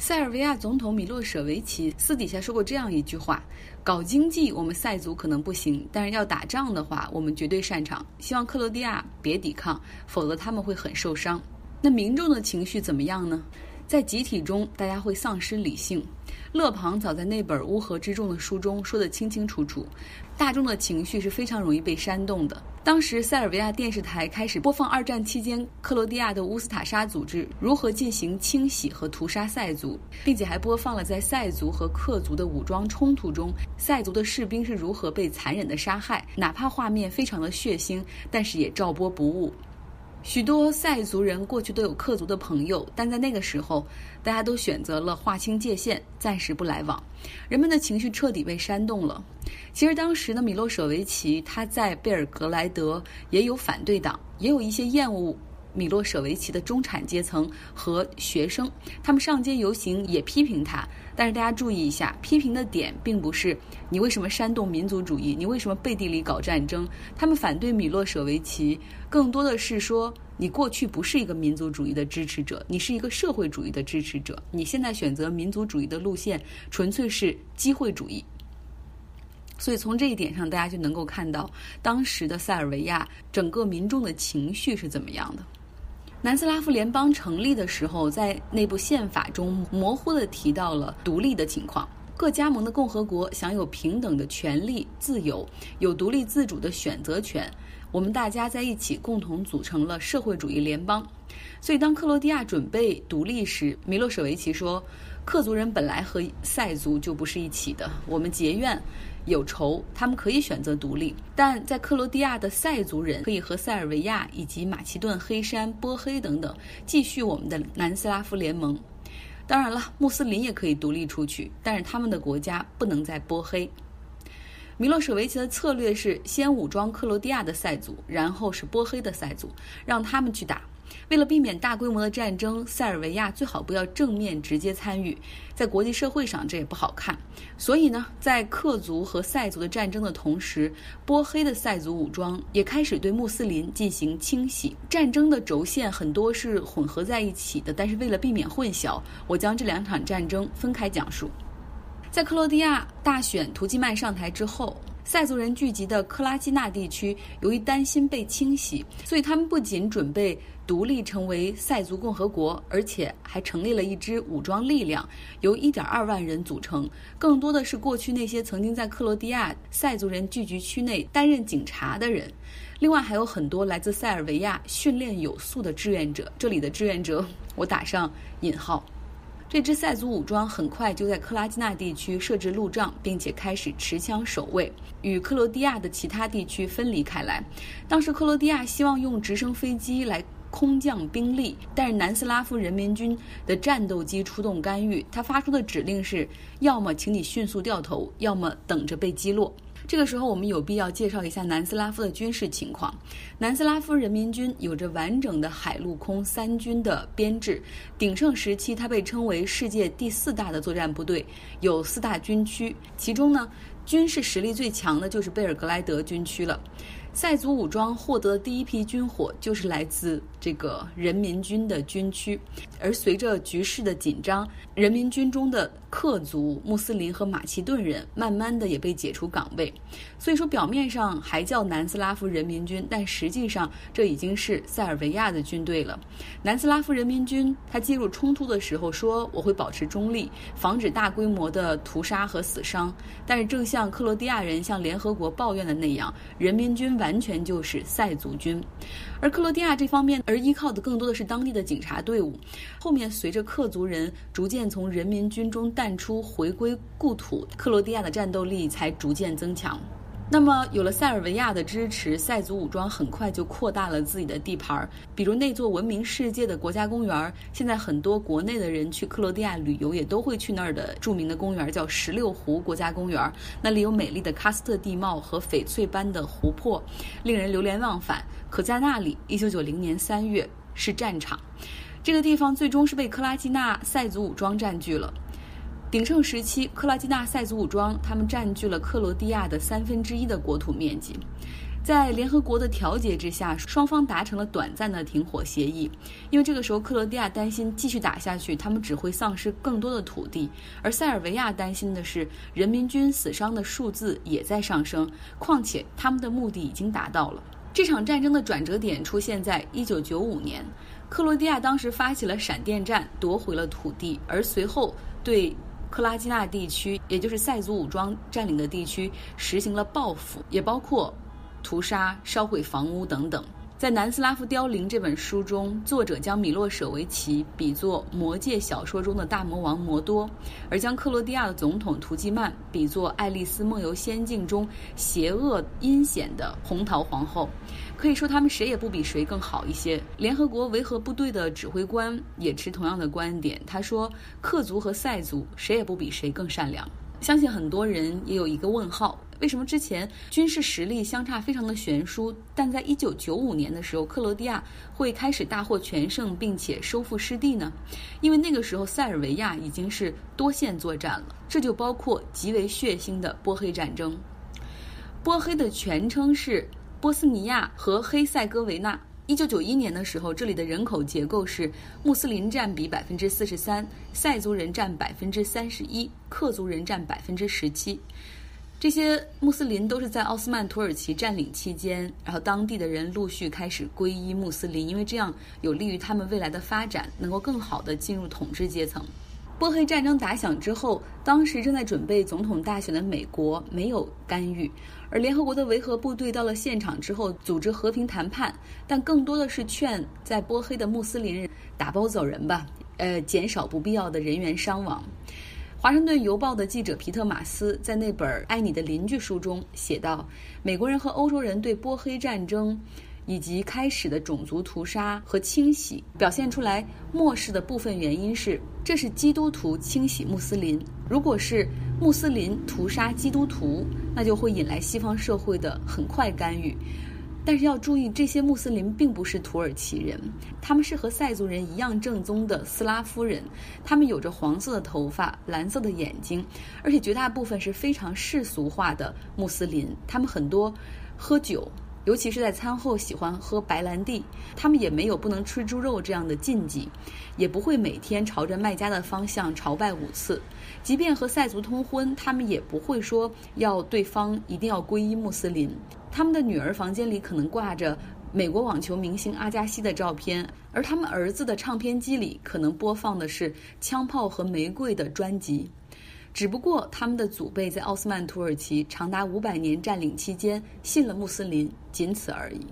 塞尔维亚总统米洛舍维奇私底下说过这样一句话：“搞经济，我们塞族可能不行，但是要打仗的话，我们绝对擅长。希望克罗地亚别抵抗，否则他们会很受伤。”那民众的情绪怎么样呢？在集体中，大家会丧失理性。勒庞早在那本《乌合之众》的书中说得清清楚楚，大众的情绪是非常容易被煽动的。当时，塞尔维亚电视台开始播放二战期间克罗地亚的乌斯塔沙组织如何进行清洗和屠杀塞族，并且还播放了在塞族和克族的武装冲突中，塞族的士兵是如何被残忍的杀害。哪怕画面非常的血腥，但是也照播不误。许多塞族人过去都有克族的朋友，但在那个时候，大家都选择了划清界限，暂时不来往。人们的情绪彻底被煽动了。其实当时呢，米洛舍维奇他在贝尔格莱德也有反对党，也有一些厌恶。米洛舍维奇的中产阶层和学生，他们上街游行也批评他。但是大家注意一下，批评的点并不是你为什么煽动民族主义，你为什么背地里搞战争。他们反对米洛舍维奇，更多的是说你过去不是一个民族主义的支持者，你是一个社会主义的支持者。你现在选择民族主义的路线，纯粹是机会主义。所以从这一点上，大家就能够看到当时的塞尔维亚整个民众的情绪是怎么样的。南斯拉夫联邦成立的时候，在内部宪法中模糊地提到了独立的情况。各加盟的共和国享有平等的权利、自由，有独立自主的选择权。我们大家在一起共同组成了社会主义联邦。所以，当克罗地亚准备独立时，米洛舍维奇说：“克族人本来和塞族就不是一起的，我们结怨。”有仇，他们可以选择独立，但在克罗地亚的塞族人可以和塞尔维亚以及马其顿、黑山、波黑等等继续我们的南斯拉夫联盟。当然了，穆斯林也可以独立出去，但是他们的国家不能在波黑。米洛舍维奇的策略是先武装克罗地亚的塞族，然后是波黑的塞族，让他们去打。为了避免大规模的战争，塞尔维亚最好不要正面直接参与，在国际社会上这也不好看。所以呢，在克族和塞族的战争的同时，波黑的塞族武装也开始对穆斯林进行清洗。战争的轴线很多是混合在一起的，但是为了避免混淆，我将这两场战争分开讲述。在克罗地亚大选图基曼上台之后。塞族人聚集的克拉基纳地区，由于担心被清洗，所以他们不仅准备独立成为塞族共和国，而且还成立了一支武装力量，由1.2万人组成。更多的是过去那些曾经在克罗地亚塞族人聚集区内担任警察的人，另外还有很多来自塞尔维亚训练有素的志愿者。这里的志愿者，我打上引号。这支塞族武装很快就在克拉基纳地区设置路障，并且开始持枪守卫，与克罗地亚的其他地区分离开来。当时克罗地亚希望用直升飞机来空降兵力，但是南斯拉夫人民军的战斗机出动干预，他发出的指令是：要么请你迅速掉头，要么等着被击落。这个时候，我们有必要介绍一下南斯拉夫的军事情况。南斯拉夫人民军有着完整的海陆空三军的编制，鼎盛时期，它被称为世界第四大的作战部队，有四大军区，其中呢，军事实力最强的就是贝尔格莱德军区了。塞族武装获得的第一批军火就是来自这个人民军的军区，而随着局势的紧张，人民军中的克族、穆斯林和马其顿人慢慢的也被解除岗位。所以说，表面上还叫南斯拉夫人民军，但实际上这已经是塞尔维亚的军队了。南斯拉夫人民军他介入冲突的时候说：“我会保持中立，防止大规模的屠杀和死伤。”但是，正像克罗地亚人向联合国抱怨的那样，人民军完。完全就是塞族军，而克罗地亚这方面而依靠的更多的是当地的警察队伍。后面随着克族人逐渐从人民军中淡出，回归故土，克罗地亚的战斗力才逐渐增强。那么，有了塞尔维亚的支持，塞族武装很快就扩大了自己的地盘。比如那座闻名世界的国家公园，现在很多国内的人去克罗地亚旅游也都会去那儿的著名的公园，叫十六湖国家公园。那里有美丽的喀斯特地貌和翡翠般的湖泊，令人流连忘返。可在那里，一九九零年三月是战场，这个地方最终是被克拉基纳塞族武装占据了。鼎盛时期，克拉基纳塞族武装他们占据了克罗地亚的三分之一的国土面积。在联合国的调解之下，双方达成了短暂的停火协议。因为这个时候，克罗地亚担心继续打下去，他们只会丧失更多的土地；而塞尔维亚担心的是，人民军死伤的数字也在上升。况且，他们的目的已经达到了。这场战争的转折点出现在1995年，克罗地亚当时发起了闪电战，夺回了土地，而随后对克拉基纳地区，也就是塞族武装占领的地区，实行了报复，也包括。屠杀、烧毁房屋等等。在《南斯拉夫凋零》这本书中，作者将米洛舍维奇比作魔戒小说中的大魔王摩多，而将克罗地亚的总统图季曼比作《爱丽丝梦游仙境》中邪恶阴险的红桃皇后。可以说，他们谁也不比谁更好一些。联合国维和部队的指挥官也持同样的观点，他说：“克族和塞族谁也不比谁更善良。”相信很多人也有一个问号。为什么之前军事实力相差非常的悬殊，但在一九九五年的时候，克罗地亚会开始大获全胜，并且收复失地呢？因为那个时候塞尔维亚已经是多线作战了，这就包括极为血腥的波黑战争。波黑的全称是波斯尼亚和黑塞哥维那。一九九一年的时候，这里的人口结构是穆斯林占比百分之四十三，塞族人占百分之三十一，克族人占百分之十七。这些穆斯林都是在奥斯曼土耳其占领期间，然后当地的人陆续开始皈依穆斯林，因为这样有利于他们未来的发展，能够更好的进入统治阶层。波黑战争打响之后，当时正在准备总统大选的美国没有干预，而联合国的维和部队到了现场之后，组织和平谈判，但更多的是劝在波黑的穆斯林人打包走人吧，呃，减少不必要的人员伤亡。华盛顿邮报的记者皮特马斯在那本《爱你的邻居》书中写道：“美国人和欧洲人对波黑战争以及开始的种族屠杀和清洗表现出来漠视的部分原因是，这是基督徒清洗穆斯林。如果是穆斯林屠杀基督徒，那就会引来西方社会的很快干预。”但是要注意，这些穆斯林并不是土耳其人，他们是和塞族人一样正宗的斯拉夫人，他们有着黄色的头发、蓝色的眼睛，而且绝大部分是非常世俗化的穆斯林。他们很多喝酒，尤其是在餐后喜欢喝白兰地。他们也没有不能吃猪肉这样的禁忌，也不会每天朝着麦加的方向朝拜五次。即便和塞族通婚，他们也不会说要对方一定要皈依穆斯林。他们的女儿房间里可能挂着美国网球明星阿加西的照片，而他们儿子的唱片机里可能播放的是枪炮和玫瑰的专辑。只不过他们的祖辈在奥斯曼土耳其长达五百年占领期间信了穆斯林，仅此而已。